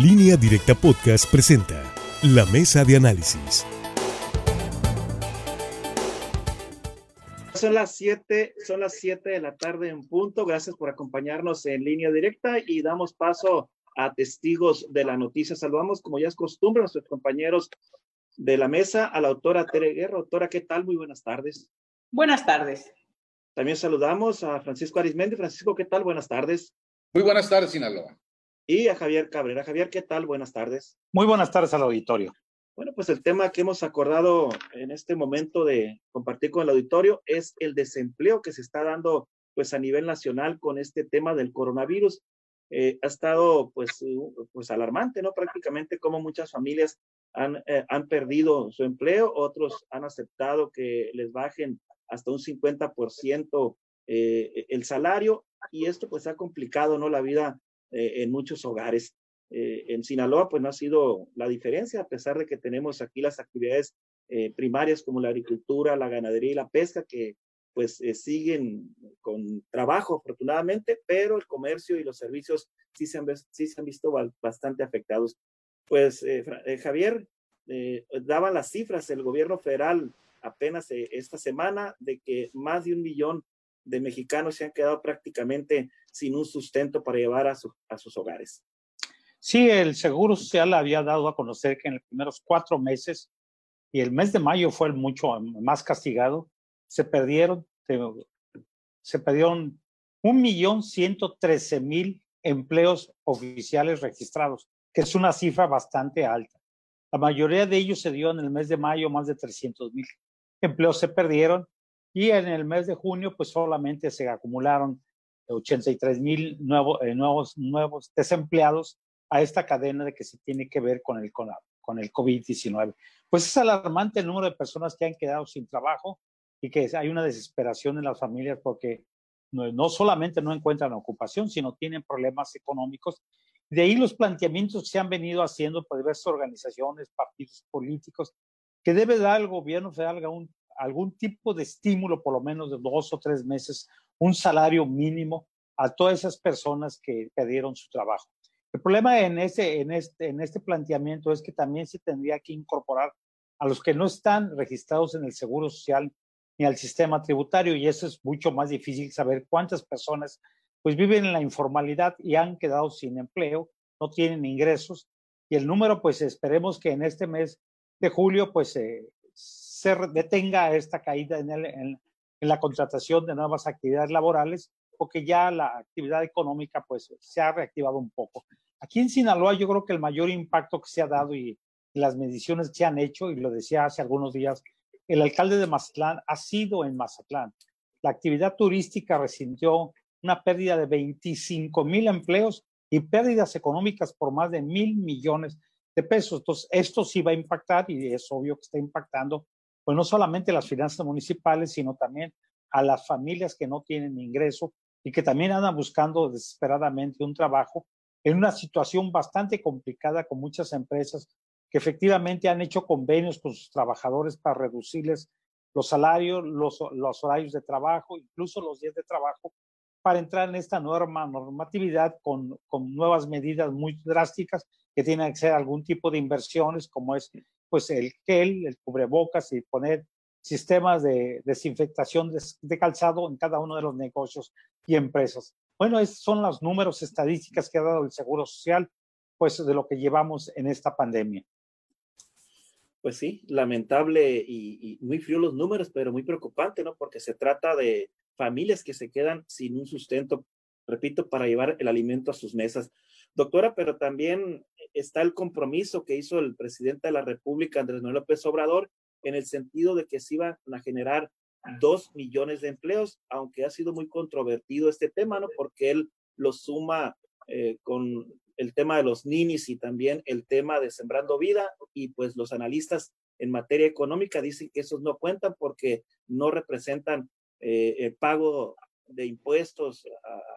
Línea Directa Podcast presenta La Mesa de Análisis. Son las 7, son las 7 de la tarde en punto. Gracias por acompañarnos en línea directa y damos paso a testigos de la noticia. Saludamos, como ya es costumbre, a nuestros compañeros de la mesa, a la autora Tere Guerra. Autora, ¿qué tal? Muy buenas tardes. Buenas tardes. También saludamos a Francisco Arismendi. Francisco, ¿qué tal? Buenas tardes. Muy buenas tardes, Sinaloa y a Javier Cabrera. Javier, ¿qué tal? Buenas tardes. Muy buenas tardes al auditorio. Bueno, pues el tema que hemos acordado en este momento de compartir con el auditorio es el desempleo que se está dando pues a nivel nacional con este tema del coronavirus. Eh, ha estado pues, pues alarmante, ¿no? Prácticamente como muchas familias han, eh, han perdido su empleo, otros han aceptado que les bajen hasta un 50% eh, el salario y esto pues ha complicado, ¿no? La vida eh, en muchos hogares. Eh, en Sinaloa, pues no ha sido la diferencia, a pesar de que tenemos aquí las actividades eh, primarias como la agricultura, la ganadería y la pesca, que pues siguen con trabajo afortunadamente, pero el comercio y los servicios sí se han, sí se han visto bastante afectados. Pues Javier, daban las cifras el gobierno federal apenas esta semana de que más de un millón de mexicanos se han quedado prácticamente sin un sustento para llevar a, a sus hogares. Sí, el Seguro Social había dado a conocer que en los primeros cuatro meses, y el mes de mayo fue el mucho más castigado, se perdieron, se perdieron un millón ciento trece mil empleos oficiales registrados, que es una cifra bastante alta. La mayoría de ellos se dio en el mes de mayo, más de 300 mil empleos se perdieron y en el mes de junio, pues solamente se acumularon 83 mil nuevos, eh, nuevos, nuevos desempleados a esta cadena de que se tiene que ver con el, con, con el COVID-19. Pues es alarmante el número de personas que han quedado sin trabajo y que hay una desesperación en las familias porque no, no solamente no encuentran ocupación, sino tienen problemas económicos. De ahí los planteamientos que se han venido haciendo por diversas organizaciones, partidos políticos, que debe dar al gobierno federal un algún tipo de estímulo, por lo menos de dos o tres meses, un salario mínimo a todas esas personas que perdieron su trabajo. El problema en este, en, este, en este planteamiento es que también se tendría que incorporar a los que no están registrados en el Seguro Social ni al sistema tributario y eso es mucho más difícil saber cuántas personas pues viven en la informalidad y han quedado sin empleo, no tienen ingresos y el número pues esperemos que en este mes de julio pues se detenga esta caída en, en, la contratación de nuevas actividades laborales, porque ya la actividad económica pues se ha reactivado un poco. Aquí en Sinaloa yo creo que el mayor impacto que se ha dado y, las mediciones que se han hecho, y lo decía hace algunos días, el alcalde de Mazatlán ha sido en Mazatlán. La actividad turística resintió una pérdida de 25 mil empleos y pérdidas económicas por más de mil millones de pesos. Entonces, esto sí va a impactar y es obvio que está impactando pues no solamente las finanzas municipales, sino también a las familias que no tienen ingreso y que también andan buscando desesperadamente un trabajo en una situación bastante complicada con muchas empresas que efectivamente han hecho convenios con sus trabajadores para reducirles los salarios, los, los horarios de trabajo, incluso los días de trabajo, para entrar en esta nueva normatividad con, con nuevas medidas muy drásticas que tienen que ser algún tipo de inversiones, como es pues el gel, el cubrebocas y poner sistemas de desinfectación de, calzado en cada uno de los negocios y empresas. Bueno, esos son los números estadísticas que ha dado el Seguro Social, pues de lo que llevamos en esta pandemia. Pues sí, lamentable y, y, muy frío los números, pero muy preocupante, ¿no? Porque se trata de familias que se quedan sin un sustento, repito, para llevar el alimento a sus mesas. Doctora, pero también está el compromiso que hizo el presidente de la República, Andrés Manuel López Obrador, en el sentido de que se iban a generar dos millones de empleos, aunque ha sido muy controvertido este tema, ¿no? Porque él lo suma eh, con el tema de los ninis y también el tema de Sembrando Vida, y pues los analistas en materia económica dicen que esos no cuentan porque no representan eh, el pago de impuestos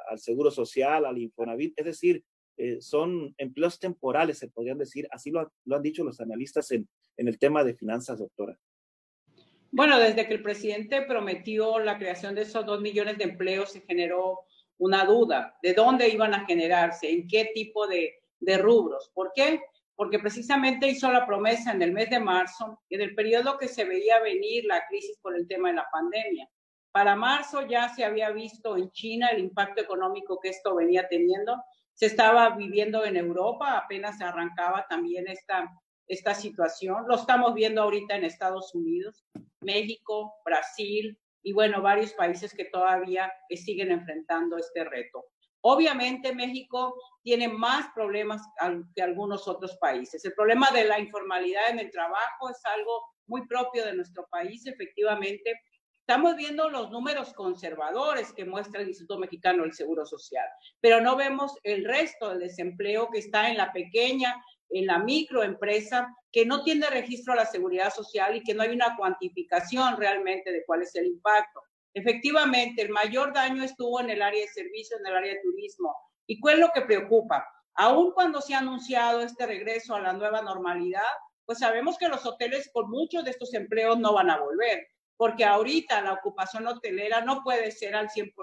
al Seguro Social, al Infonavit, es decir, eh, son empleos temporales, se podrían decir, así lo, han dicho los analistas en, en el tema de finanzas, doctora. Bueno, desde que el presidente prometió la creación de esos dos millones de empleos, se generó una duda de dónde iban a generarse, en qué tipo de de rubros. ¿Por qué? Porque precisamente hizo la promesa en el mes de marzo, en el periodo que se veía venir la crisis por el tema de la pandemia. Para marzo ya se había visto en China el impacto económico que esto venía teniendo. Se estaba viviendo en Europa, apenas arrancaba también esta, esta situación. Lo estamos viendo ahorita en Estados Unidos, México, Brasil y bueno, varios países que todavía siguen enfrentando este reto. Obviamente México tiene más problemas que algunos otros países. El problema de la informalidad en el trabajo es algo muy propio de nuestro país, efectivamente. Estamos viendo los números conservadores que muestra el Instituto Mexicano del Seguro Social, pero no vemos el resto del desempleo que está en la pequeña, en la microempresa, que no tiene registro a la seguridad social y que no hay una cuantificación realmente de cuál es el impacto. Efectivamente, el mayor daño estuvo en el área de servicios, en el área de turismo. ¿Y cuál es lo que preocupa? Aún cuando se ha anunciado este regreso a la nueva normalidad, pues sabemos que los hoteles con muchos de estos empleos no van a volver, porque ahorita la ocupación hotelera no puede ser al 100%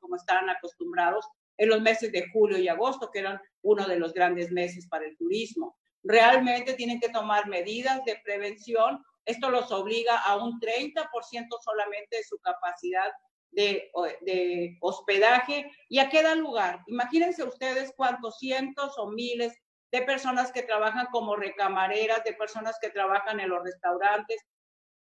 como estaban acostumbrados en los meses de julio y agosto, que eran uno de los grandes meses para el turismo. Realmente tienen que tomar medidas de prevención esto los obliga a un 30% solamente de su capacidad de, de, hospedaje. ¿Y a qué da lugar? Imagínense ustedes cuántos cientos o miles de personas que trabajan como recamareras, de personas que trabajan en los restaurantes,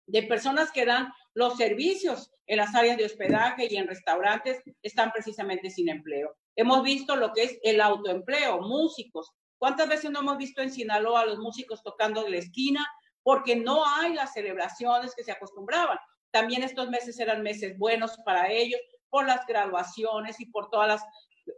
de personas que dan los servicios en las áreas de hospedaje y en restaurantes, están precisamente sin empleo. Hemos visto lo que es el autoempleo, músicos. ¿Cuántas veces no hemos visto en Sinaloa a los músicos tocando en la esquina porque no hay las celebraciones que se acostumbraban. También estos meses eran meses buenos para ellos por las graduaciones y por todas las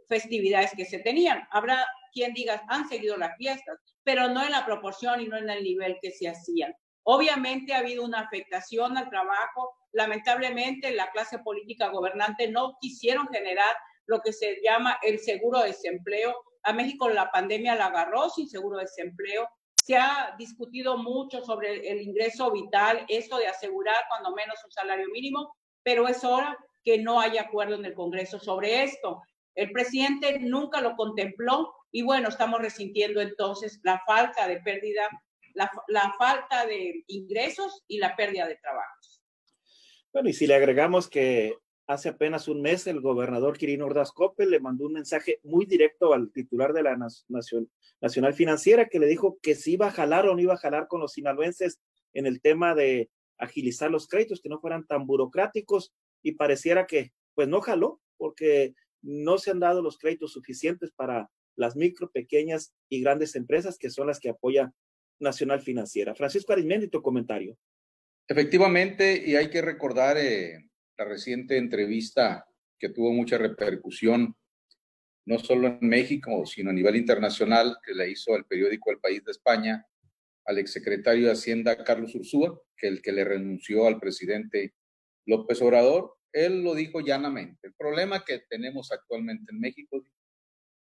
festividades que se tenían. Habrá quien diga, han seguido las fiestas, pero no en la proporción y no en el nivel que se hacían. Obviamente ha habido una afectación al trabajo. Lamentablemente la clase política gobernante no quisieron generar lo que se llama el seguro de desempleo. A México la pandemia la agarró sin seguro de desempleo. Se ha discutido mucho sobre el ingreso vital, eso de asegurar cuando menos un salario mínimo, pero es hora que no haya acuerdo en el Congreso sobre esto. El presidente nunca lo contempló y bueno, estamos resintiendo entonces la falta de pérdida, la, falta de ingresos y la pérdida de trabajos. Bueno, y si le agregamos que hace apenas un mes el gobernador Quirino Ordaz Coppel le mandó un mensaje muy directo al titular de la Nación, Nacional Financiera que le dijo que si iba a jalar o no iba a jalar con los sinaloenses en el tema de agilizar los créditos, que no fueran tan burocráticos y pareciera que pues no jaló porque no se han dado los créditos suficientes para las micro, pequeñas y grandes empresas que son las que apoya Nacional Financiera. Francisco Arismendi, tu comentario. Efectivamente, y hay que recordar eh, la reciente entrevista que tuvo mucha repercusión, no solo en México, sino a nivel internacional, que le hizo el periódico El País de España al exsecretario de Hacienda Carlos Ursúa, que el que le renunció al presidente López Obrador, él lo dijo llanamente. El problema que tenemos actualmente en México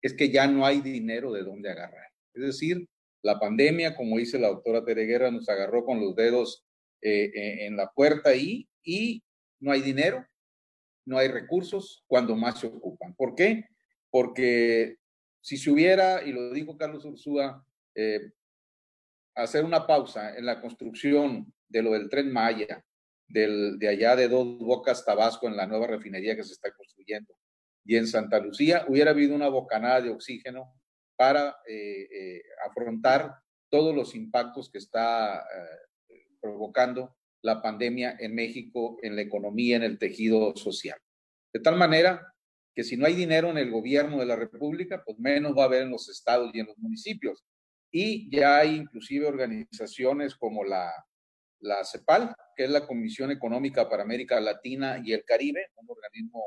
es que ya no hay dinero de dónde agarrar. Es decir, la pandemia, como dice la doctora Tereguera, nos agarró con los dedos eh, eh, en la puerta ahí y no hay dinero, no hay recursos cuando más se ocupan. ¿Por qué? Porque si se hubiera, y lo dijo Carlos Ursúa, eh, hacer una pausa en la construcción de lo del tren Maya, del, de allá de Dos Bocas, Tabasco, en la nueva refinería que se está construyendo, y en Santa Lucía hubiera habido una bocanada de oxígeno para eh, eh, afrontar todos los impactos que está provocando la pandemia en México, en la economía, en el tejido social. De tal manera que si no hay dinero en el gobierno de la República, pues menos va a haber en los estados y en los municipios. Y ya hay inclusive organizaciones como la, la CEPAL, que es la Comisión Económica para América Latina y el Caribe, un organismo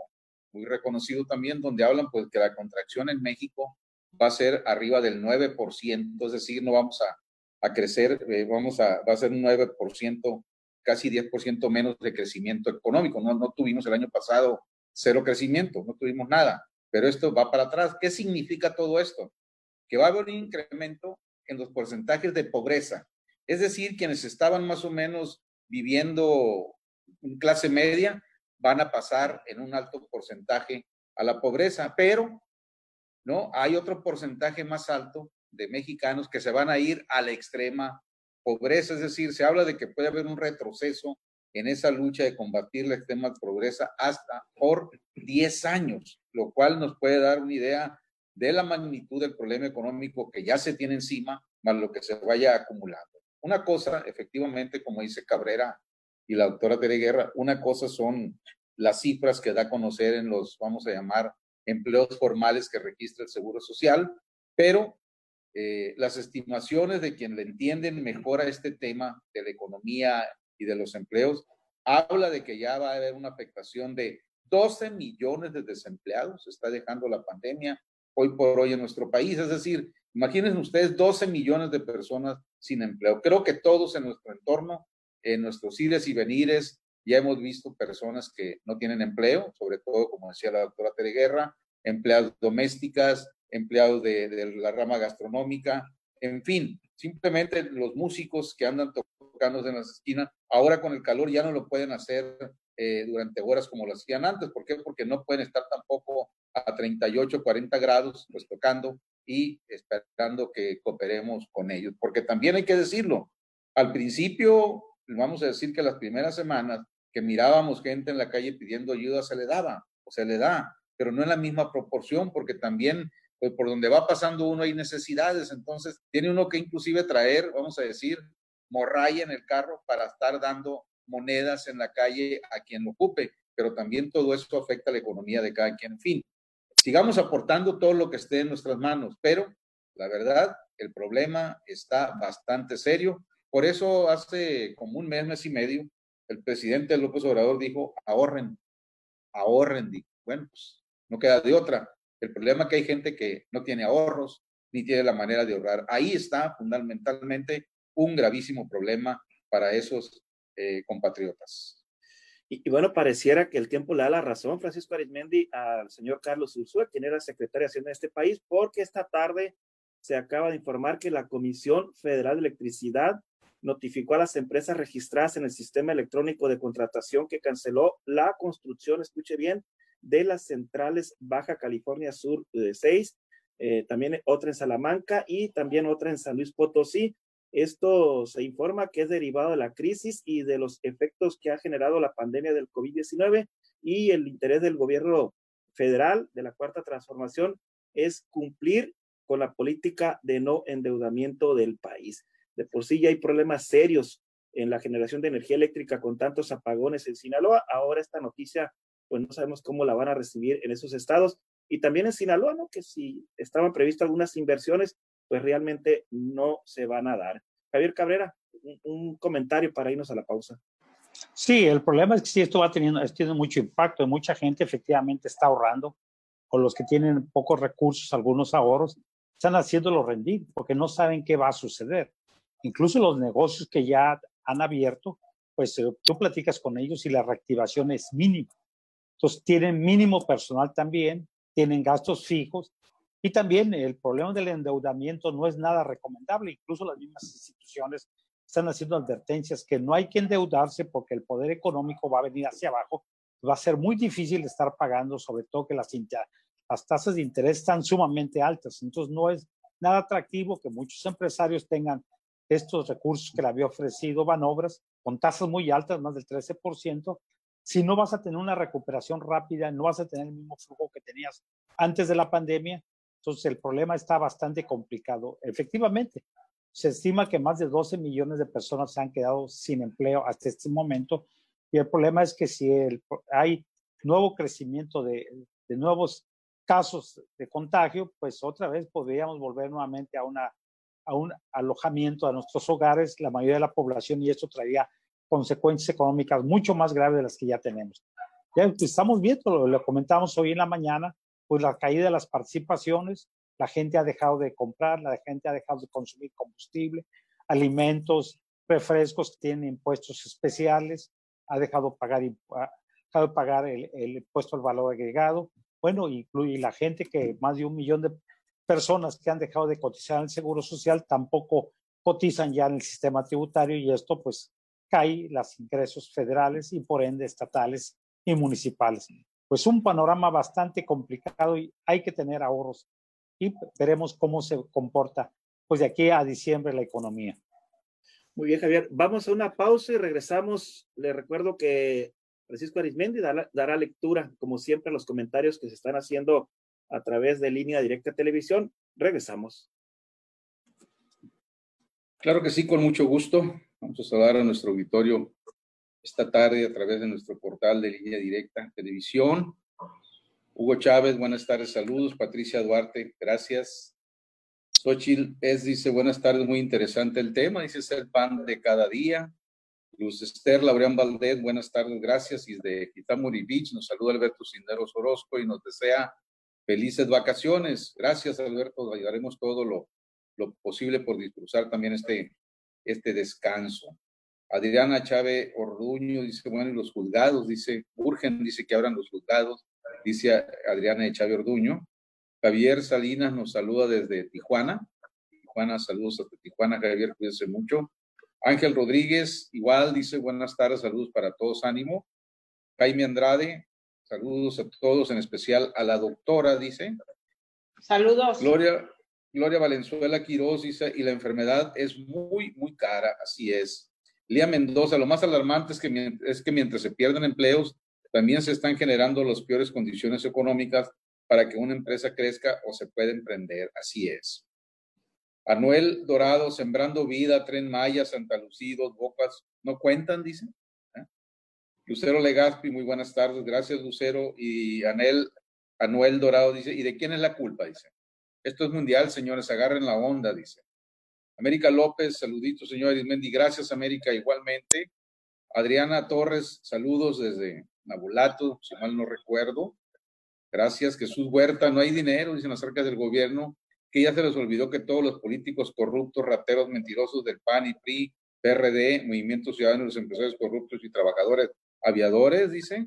muy reconocido también, donde hablan pues que la contracción en México va a ser arriba del 9%, es decir, no vamos a, a crecer, eh, vamos a, va a ser un 9% casi 10% menos de crecimiento económico. No, no tuvimos el año pasado cero crecimiento, no tuvimos nada, pero esto va para atrás. ¿Qué significa todo esto? Que va a haber un incremento en los porcentajes de pobreza. Es decir, quienes estaban más o menos viviendo en clase media van a pasar en un alto porcentaje a la pobreza, pero ¿no? Hay otro porcentaje más alto de mexicanos que se van a ir a la extrema pobreza, es decir, se habla de que puede haber un retroceso en esa lucha de combatir la extrema pobreza hasta por 10 años, lo cual nos puede dar una idea de la magnitud del problema económico que ya se tiene encima, más lo que se vaya acumulando. Una cosa, efectivamente, como dice Cabrera y la doctora Tere Guerra, una cosa son las cifras que da a conocer en los, vamos a llamar, empleos formales que registra el Seguro Social, pero eh, las estimaciones de quien le entienden mejor a este tema de la economía y de los empleos, habla de que ya va a haber una afectación de 12 millones de desempleados, está dejando la pandemia hoy por hoy en nuestro país. Es decir, imagínense ustedes 12 millones de personas sin empleo. Creo que todos en nuestro entorno, en nuestros ires y venires, ya hemos visto personas que no tienen empleo, sobre todo, como decía la doctora Tere Guerra, empleados domésticas, empleados de, la rama gastronómica, en fin, simplemente los músicos que andan tocando en las esquinas, ahora con el calor ya no lo pueden hacer eh, durante horas como lo hacían antes. ¿Por qué? Porque no pueden estar tampoco a 38, 40 grados, pues tocando y esperando que cooperemos con ellos. Porque también hay que decirlo, al principio, vamos a decir que las primeras semanas que mirábamos gente en la calle pidiendo ayuda, se le daba o se le da, pero no en la misma proporción, porque también pues, por donde va pasando uno hay necesidades, entonces tiene uno que inclusive traer, vamos a decir, morralla en el carro para estar dando monedas en la calle a quien lo ocupe, pero también todo esto afecta a la economía de cada quien. En fin, sigamos aportando todo lo que esté en nuestras manos, pero la verdad, el problema está bastante serio. Por eso hace como un mes, mes y medio, el presidente López Obrador dijo, ahorren, ahorren. Bueno, pues no queda de otra. El problema es que hay gente que no tiene ahorros ni tiene la manera de ahorrar. Ahí está fundamentalmente un gravísimo problema para esos eh, compatriotas. Y, bueno, pareciera que el tiempo le da la razón, Francisco Arizmendi, al señor Carlos Ursúa, quien era secretario de Hacienda de este país, porque esta tarde se acaba de informar que la Comisión Federal de Electricidad notificó a las empresas registradas en el sistema electrónico de contratación que canceló la construcción, escuche bien, de las centrales Baja California Sur de 6, eh, también otra en Salamanca y también otra en San Luis Potosí. Esto se informa que es derivado de la crisis y de los efectos que ha generado la pandemia del COVID-19 y el interés del gobierno federal de la Cuarta Transformación es cumplir con la política de no endeudamiento del país. De por sí ya hay problemas serios en la generación de energía eléctrica con tantos apagones en Sinaloa. Ahora esta noticia, pues no sabemos cómo la van a recibir en esos estados. Y también en Sinaloa, ¿no? Que si estaban previstas algunas inversiones, pues realmente no se van a dar. Javier Cabrera, un, comentario para irnos a la pausa. Sí, el problema es que sí, esto va teniendo, tiene mucho impacto. Mucha gente efectivamente está ahorrando, o los que tienen pocos recursos, algunos ahorros, están haciéndolo rendir porque no saben qué va a suceder incluso los negocios que ya han abierto, pues eh, tú platicas con ellos y la reactivación es mínima. Entonces tienen mínimo personal también, tienen gastos fijos y también el problema del endeudamiento no es nada recomendable. Incluso las mismas instituciones están haciendo advertencias que no hay que endeudarse porque el poder económico va a venir hacia abajo. Va a ser muy difícil estar pagando, sobre todo que las, las tasas de interés están sumamente altas. Entonces no es nada atractivo que muchos empresarios tengan estos recursos que le había ofrecido Banobras con tasas muy altas, más del 13%, si no vas a tener una recuperación rápida, no vas a tener el mismo flujo que tenías antes de la pandemia, entonces el problema está bastante complicado. Efectivamente, se estima que más de 12 millones de personas se han quedado sin empleo hasta este momento y el problema es que si hay nuevo crecimiento de, de nuevos casos de contagio, pues otra vez podríamos volver nuevamente a una a un alojamiento a nuestros hogares, la mayoría de la población, y esto traería consecuencias económicas mucho más graves de las que ya tenemos. Ya estamos viendo, lo, comentamos hoy en la mañana, pues la caída de las participaciones, la gente ha dejado de comprar, la gente ha dejado de consumir combustible, alimentos, refrescos que tienen impuestos especiales, ha dejado de pagar, ha dejado de pagar el, el impuesto al valor agregado. Bueno, incluye la gente que más de un millón de personas que han dejado de cotizar en el Seguro Social tampoco cotizan ya en el sistema tributario y esto pues cae los ingresos federales y por ende estatales y municipales. Pues un panorama bastante complicado y hay que tener ahorros y veremos cómo se comporta pues de aquí a diciembre la economía. Muy bien, Javier. Vamos a una pausa y regresamos. Le recuerdo que Francisco Arismendi dará, dará lectura, como siempre, a los comentarios que se están haciendo a través de línea directa televisión. Regresamos. Claro que sí, con mucho gusto. Vamos a saludar a nuestro auditorio esta tarde a través de nuestro portal de línea directa televisión. Hugo Chávez, buenas tardes, saludos. Patricia Duarte, gracias. Xochitl es, dice, buenas tardes, muy interesante el tema, dice, es el pan de cada día. Luz Esther Laureán Valdés, buenas tardes, gracias. Y de Kitamuri Beach nos saluda Alberto Cinderos Orozco y nos desea felices vacaciones. Gracias, Alberto, ayudaremos todo lo, posible por disfrutar también este, este descanso. Adriana Chávez Orduño dice, bueno, y los juzgados, dice, urgen, dice que abran los juzgados, dice Adriana Chávez Orduño. Javier Salinas nos saluda desde Tijuana. Tijuana, saludos a Tijuana, Javier, cuídense mucho. Ángel Rodríguez, igual, dice, buenas tardes, saludos para todos, ánimo. Jaime Andrade, saludos a todos, en especial a la doctora, dice. Saludos. Gloria, Gloria Valenzuela Quiroz dice, y la enfermedad es muy, muy cara, así es. Lía Mendoza, lo más alarmante es que, es que mientras se pierden empleos, también se están generando las peores condiciones económicas para que una empresa crezca o se pueda emprender. Así es. Anuel Dorado, Sembrando Vida, Tren Maya, Santa Lucía, Bocas, ¿no cuentan? Dice. Lucero Legaspi, muy buenas tardes. Gracias, Lucero. Y Anel, Anuel Dorado dice, ¿y de quién es la culpa? Dice. Esto es mundial, señores, agarren la onda, dice. América López, saluditos, señor Arismendi. Gracias, América, igualmente. Adriana Torres, saludos desde Nabulato, si mal no recuerdo. Gracias, Jesús Huerta. No hay dinero, dicen las arcas del gobierno, que ya se les olvidó que todos los políticos corruptos, rateros, mentirosos del PAN y PRI, PRD, Movimiento Ciudadano, los empresarios corruptos y trabajadores aviadores, dice.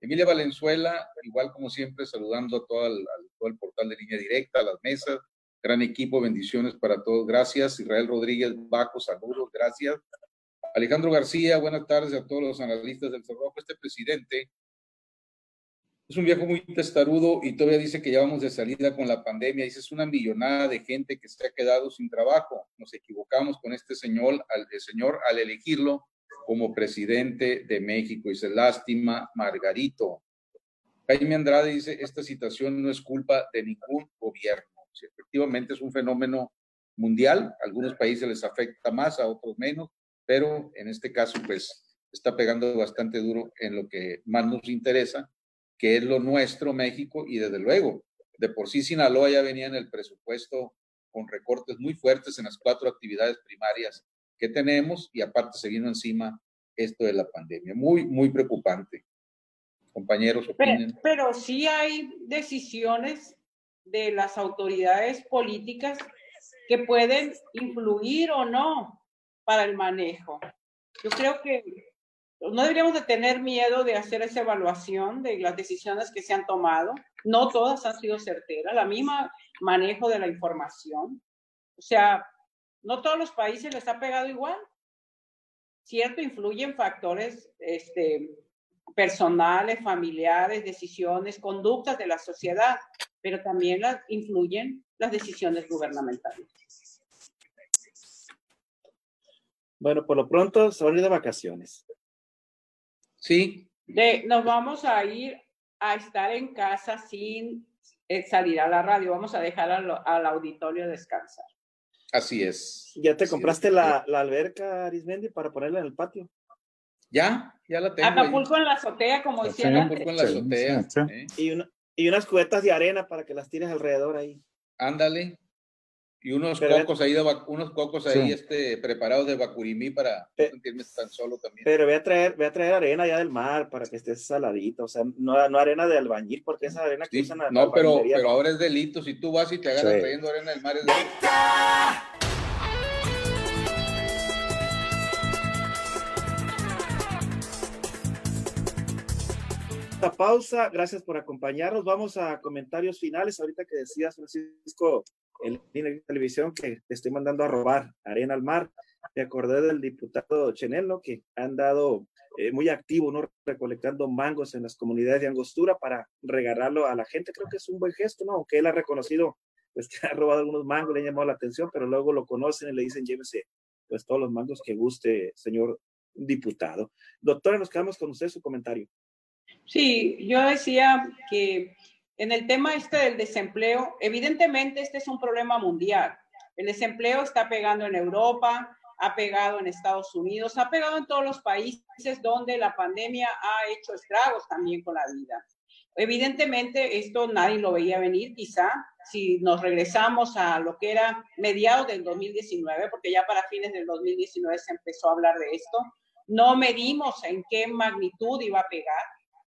Emilia Valenzuela, igual como siempre, saludando a todo el, todo el portal de línea directa, a las mesas, Gran equipo, bendiciones para todos. Gracias. Israel Rodríguez Baco, saludos, gracias. Alejandro García, buenas tardes a todos los analistas del Cerro. Este presidente es un viejo muy testarudo y todavía dice que ya vamos de salida con la pandemia. Dice, es una millonada de gente que se ha quedado sin trabajo. Nos equivocamos con este señor al, señor al elegirlo como presidente de México. Dice, lástima, Margarito. Jaime Andrade dice, esta situación no es culpa de ningún gobierno efectivamente es un fenómeno mundial, a algunos países les afecta más, a otros menos, pero en este caso pues está pegando bastante duro en lo que más nos interesa, que es lo nuestro, México, y desde luego, de por sí Sinaloa ya venía en el presupuesto con recortes muy fuertes en las cuatro actividades primarias que tenemos y aparte se vino encima esto de la pandemia. Muy, muy preocupante. Compañeros, opinen. Pero, pero sí hay decisiones de las autoridades políticas que pueden influir o no para el manejo. Yo creo que no deberíamos de tener miedo de hacer esa evaluación de las decisiones que se han tomado. No todas han sido certeras, la misma manejo de la información. O sea, no todos los países les ha pegado igual. Cierto, influyen factores este, personales, familiares, decisiones, conductas de la sociedad, pero también las influyen las decisiones gubernamentales. Bueno, por lo pronto ir de vacaciones. Sí. De, nos vamos a ir a estar en casa sin eh, salir a la radio. Vamos a dejar al, al auditorio descansar. Así es. ¿Ya te compraste la, la, alberca, Arismendi, para ponerla en el patio? Ya, ya la tengo. Acapulco en la azotea, como decía. Acapulco en la azotea. ¿eh? Y una, y unas cubetas de arena para que las tires alrededor ahí. Ándale. Y unos cocos ahí, de, unos cocos ahí este, preparados de bacurimí para no sentirme tan solo también. Pero voy a traer, voy a traer arena allá del mar para que esté saladito, o sea, no, no arena de albañil, porque esa arena que usan No, pero, pero ahora es delito, si tú vas y te agarras trayendo arena del mar es delito. esta pausa. Gracias por acompañarnos. Vamos a comentarios finales. Ahorita que decías, Francisco, en la televisión que te estoy mandando a robar arena al mar. Me acordé del diputado Chenelo que ha andado eh, muy activo, ¿no? Recolectando mangos en las comunidades de Angostura para regalarlo a la gente. Creo que es un buen gesto, ¿no? Aunque él ha reconocido pues que ha robado algunos mangos, le ha llamado la atención, pero luego lo conocen y le dicen, llévese pues todos los mangos que guste, señor diputado. Doctora, nos quedamos con usted su comentario. Sí, yo decía que en el tema este del desempleo, evidentemente este es un problema mundial. El desempleo está pegando en Europa, ha pegado en Estados Unidos, ha pegado en todos los países donde la pandemia ha hecho estragos también con la vida. Evidentemente, esto nadie lo veía venir, quizá si nos regresamos a lo que era mediados del 2019, porque ya para fines del 2019 se empezó a hablar de esto, no medimos en qué magnitud iba a pegar,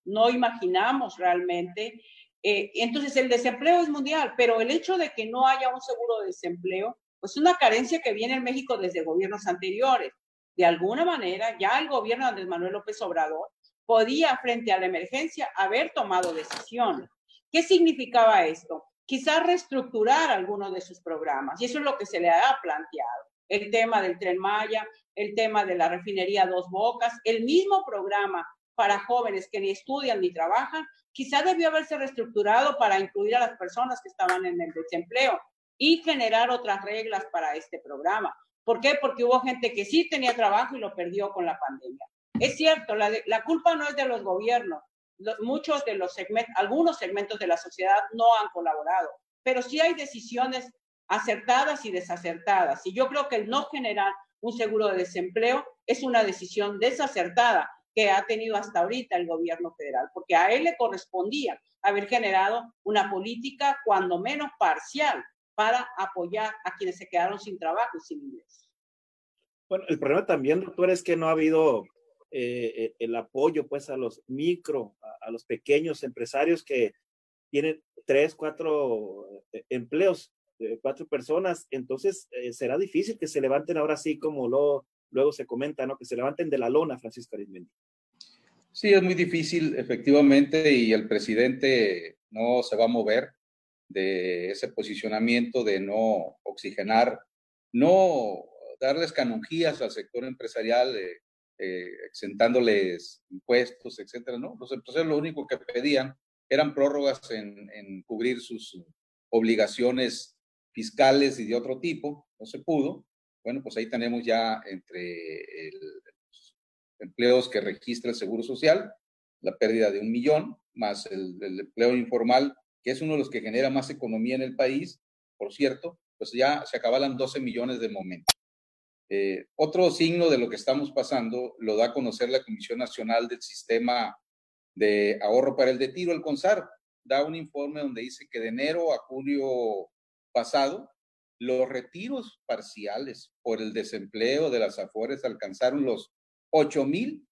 no imaginamos realmente. Eh, entonces, el desempleo es mundial, pero el hecho de que no haya un seguro de desempleo, pues es una carencia que viene en México desde gobiernos anteriores. De alguna manera, ya el gobierno de Manuel López Obrador podía, frente a la emergencia, haber tomado decisiones. ¿Qué significaba esto? Quizás reestructurar algunos de sus programas, y eso es lo que se le ha planteado el tema del tren Maya, el tema de la refinería Dos Bocas, el mismo programa para jóvenes que ni estudian ni trabajan, quizá debió haberse reestructurado para incluir a las personas que estaban en el desempleo y generar otras reglas para este programa. ¿Por qué? Porque hubo gente que sí tenía trabajo y lo perdió con la pandemia. Es cierto, la, la culpa no es de los gobiernos. muchos de los segmentos, algunos segmentos de la sociedad no han colaborado, pero sí hay decisiones acertadas y desacertadas. Y yo creo que el no generar un seguro de desempleo es una decisión desacertada que ha tenido hasta ahorita el gobierno federal, porque a él le correspondía haber generado una política cuando menos parcial para apoyar a quienes se quedaron sin trabajo y sin ingresos. Bueno, el problema también, doctor, es que no ha habido eh, eh, el apoyo pues a los micro, a, los pequeños empresarios que tienen tres, cuatro eh, empleos cuatro personas, entonces eh, será difícil que se levanten ahora sí como lo, luego se comenta, ¿no? Que se levanten de la lona, Francisco Arizmendi. Sí, es muy difícil, efectivamente, y el presidente no se va a mover de ese posicionamiento de no oxigenar, no darles canonjías al sector empresarial, eh, eh, exentándoles impuestos, etcétera, ¿no? Los empresarios lo único que pedían eran prórrogas en, en cubrir sus obligaciones fiscales y de otro tipo, no se pudo. Bueno, pues ahí tenemos ya entre los empleos que registra el Seguro Social, la pérdida de un millón, más el, empleo informal, que es uno de los que genera más economía en el país, por cierto, pues ya se acabalan 12 millones de momento. Eh, otro signo de lo que estamos pasando lo da a conocer la Comisión Nacional del Sistema de Ahorro para el Detiro, el CONSAR. Da un informe donde dice que de enero a julio pasado, los retiros parciales por el desempleo de las Afores alcanzaron los 8 mil,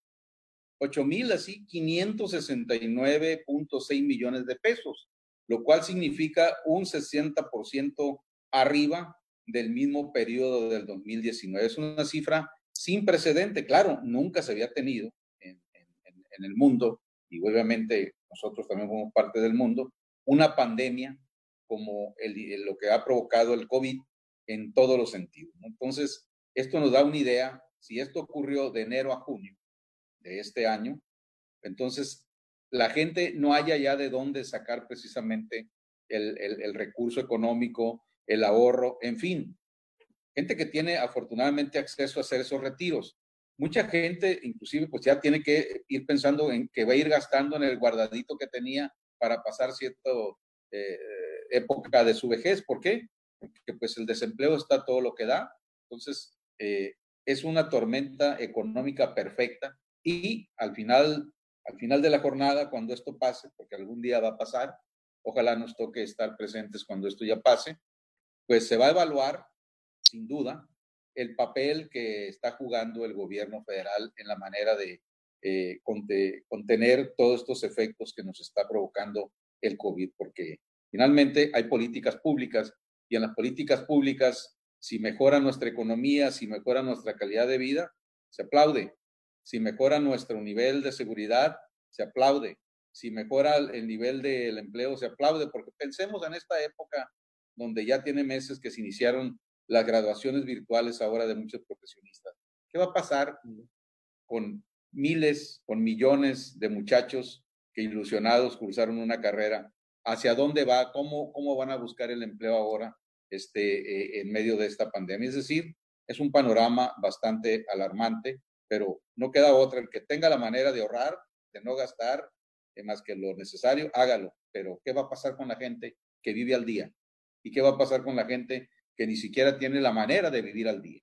8 mil así, 569.6 millones de pesos, lo cual significa un 60% arriba del mismo periodo del 2019. Es una cifra sin precedente, claro, nunca se había tenido en, el mundo, y obviamente nosotros también somos parte del mundo, una pandemia como el, lo que ha provocado el COVID en todos los sentidos. Entonces, esto nos da una idea, si esto ocurrió de enero a junio de este año, entonces la gente no haya ya de dónde sacar precisamente el, el recurso económico, el ahorro, en fin, gente que tiene afortunadamente acceso a hacer esos retiros. Mucha gente, inclusive, pues ya tiene que ir pensando en que va a ir gastando en el guardadito que tenía para pasar cierto eh, época de su vejez. ¿Por qué? Porque pues el desempleo está todo lo que da. Entonces, eh, es una tormenta económica perfecta y al final, al final de la jornada, cuando esto pase, porque algún día va a pasar, ojalá nos toque estar presentes cuando esto ya pase, pues se va a evaluar, sin duda, el papel que está jugando el gobierno federal en la manera de eh, contener todos estos efectos que nos está provocando el COVID, porque Finalmente, hay políticas públicas y en las políticas públicas, si mejora nuestra economía, si mejora nuestra calidad de vida, se aplaude. Si mejora nuestro nivel de seguridad, se aplaude. Si mejora el nivel del empleo, se aplaude, porque pensemos en esta época donde ya tiene meses que se iniciaron las graduaciones virtuales ahora de muchos profesionistas. ¿Qué va a pasar con miles, con millones de muchachos que ilusionados cursaron una carrera hacia dónde va, cómo, cómo van a buscar el empleo ahora este, eh, en medio de esta pandemia. Es decir, es un panorama bastante alarmante, pero no queda otra. El que tenga la manera de ahorrar, de no gastar eh, más que lo necesario, hágalo. Pero, ¿qué va a pasar con la gente que vive al día? ¿Y qué va a pasar con la gente que ni siquiera tiene la manera de vivir al día?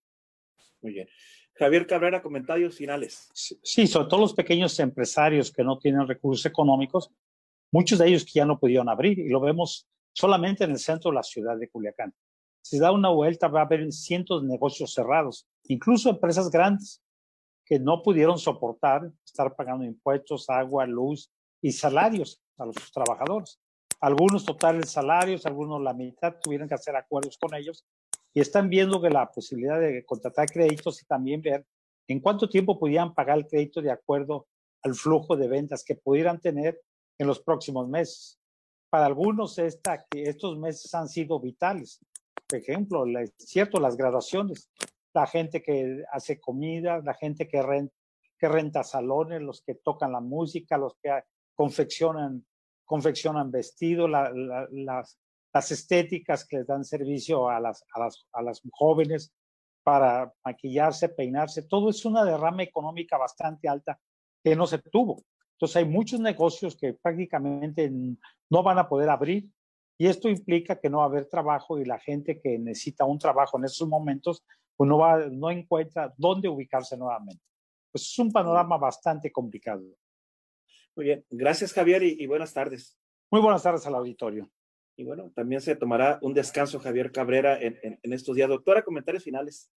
Muy bien. Javier Cabrera, comentarios finales. Sí, sobre todo los pequeños empresarios que no tienen recursos económicos, muchos de ellos que ya no pudieron abrir y lo vemos solamente en el centro de la ciudad de Culiacán. Si da una vuelta va a haber cientos de negocios cerrados, incluso empresas grandes que no pudieron soportar estar pagando impuestos, agua, luz y salarios a los trabajadores. Algunos totales salarios, algunos la mitad, tuvieron que hacer acuerdos con ellos y están viendo que la posibilidad de contratar créditos y también ver en cuánto tiempo podían pagar el crédito de acuerdo al flujo de ventas que pudieran tener en los próximos meses. Para algunos estos meses han sido vitales. Por ejemplo, es cierto, las graduaciones, la gente que hace comida, la gente que renta, salones, los que tocan la música, los que confeccionan, confeccionan vestidos, las, estéticas que les dan servicio a las, a las jóvenes para maquillarse, peinarse, todo es una derrama económica bastante alta que no se tuvo. Entonces hay muchos negocios que prácticamente no van a poder abrir y esto implica que no va a haber trabajo y la gente que necesita un trabajo en esos momentos pues no, va, no encuentra dónde ubicarse nuevamente. Pues es un panorama bastante complicado. Muy bien, gracias Javier y, y buenas tardes. Muy buenas tardes al auditorio. Y bueno, también se tomará un descanso Javier Cabrera en, en, estos días. Doctora, comentarios finales.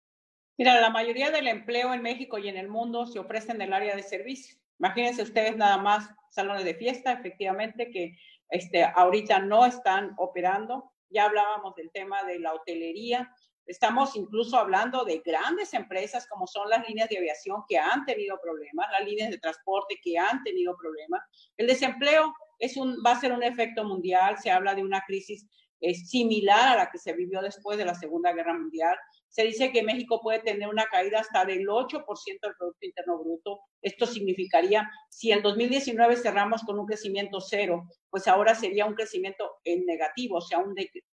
Mira, la mayoría del empleo en México y en el mundo se ofrece en el área de servicios. Imagínense ustedes nada más salones de fiesta, efectivamente, que este, ahorita no están operando. Ya hablábamos del tema de la hotelería. Estamos incluso hablando de grandes empresas como son las líneas de aviación que han tenido problemas, las líneas de transporte que han tenido problemas. El desempleo va a ser un efecto mundial, se habla de una crisis eh, similar a la que se vivió después de la Segunda Guerra Mundial. Se dice que México puede tener una caída hasta del 8% del Producto Interno Bruto. Esto significaría, si en 2019 cerramos con un crecimiento cero, pues ahora sería un crecimiento en negativo, o sea, un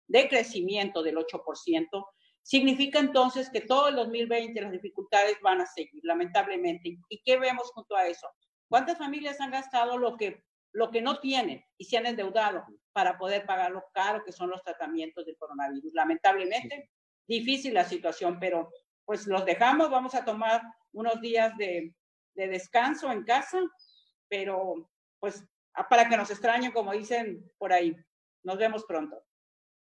decrecimiento del 8%. Significa entonces que todo el 2020 las dificultades van a seguir, lamentablemente. ¿Y qué vemos junto a eso? ¿Cuántas familias han gastado lo que lo que no tienen y se han endeudado para poder pagar lo caro que son los tratamientos del coronavirus. Lamentablemente, difícil la situación, pero pues los dejamos, vamos a tomar unos días de, de descanso en casa, pero pues para que nos extrañen, como dicen por ahí. Nos vemos pronto.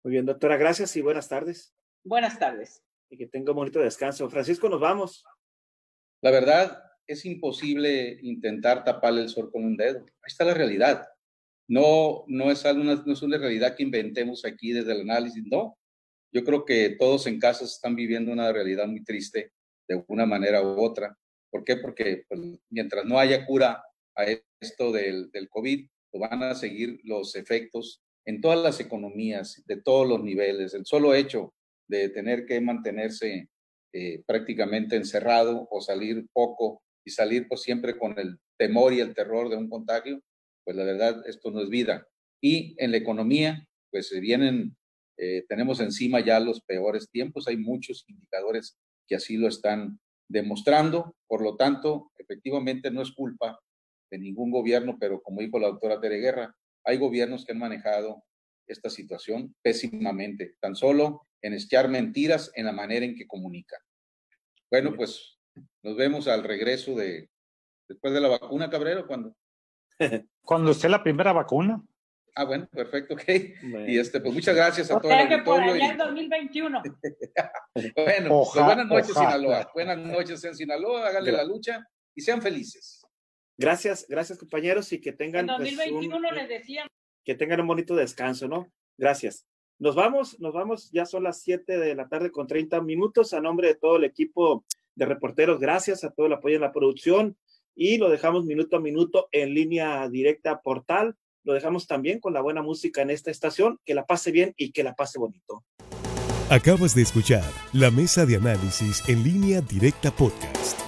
Muy bien, doctora, gracias y buenas tardes. Buenas tardes. Y que tenga un bonito descanso. Francisco, nos vamos. La verdad, es imposible intentar taparle el sol con un dedo. Ahí está la realidad. No, no, es una, no es una realidad que inventemos aquí desde el análisis, no. Yo creo que todos en casa están viviendo una realidad muy triste de una manera u otra. ¿Por qué? Porque pues, mientras no haya cura a esto del, del COVID, pues, van a seguir los efectos en todas las economías, de todos los niveles. El solo hecho de tener que mantenerse eh, prácticamente encerrado o salir poco y salir pues siempre con el temor y el terror de un contagio, pues la verdad esto no es vida. Y en la economía, pues se vienen, eh, tenemos encima ya los peores tiempos, hay muchos indicadores que así lo están demostrando, por lo tanto, efectivamente no es culpa de ningún gobierno, pero como dijo la doctora Tere Guerra, hay gobiernos que han manejado esta situación pésimamente, tan solo en echar mentiras en la manera en que comunican. Bueno, pues nos vemos al regreso de, después de la vacuna, Cabrero, ¿cuándo? Cuando esté la primera vacuna. Ah, bueno, perfecto, ok. Y este, pues muchas gracias a todos. que por allá en 2021. bueno, pues buenas noches, Sinaloa. Buenas noches en Sinaloa, háganle la lucha y sean felices. Gracias, gracias compañeros y que tengan. En 2021 pues, les decían. Que tengan un bonito descanso, ¿no? Gracias. Nos vamos, nos vamos, ya son las 7 de la tarde con 30 minutos. A nombre de todo el equipo de reporteros. Gracias a todo el apoyo en la producción y lo dejamos minuto a minuto en línea directa portal. Lo dejamos también con la buena música en esta estación. Que la pase bien y que la pase bonito. Acabas de escuchar la mesa de análisis en línea directa podcast.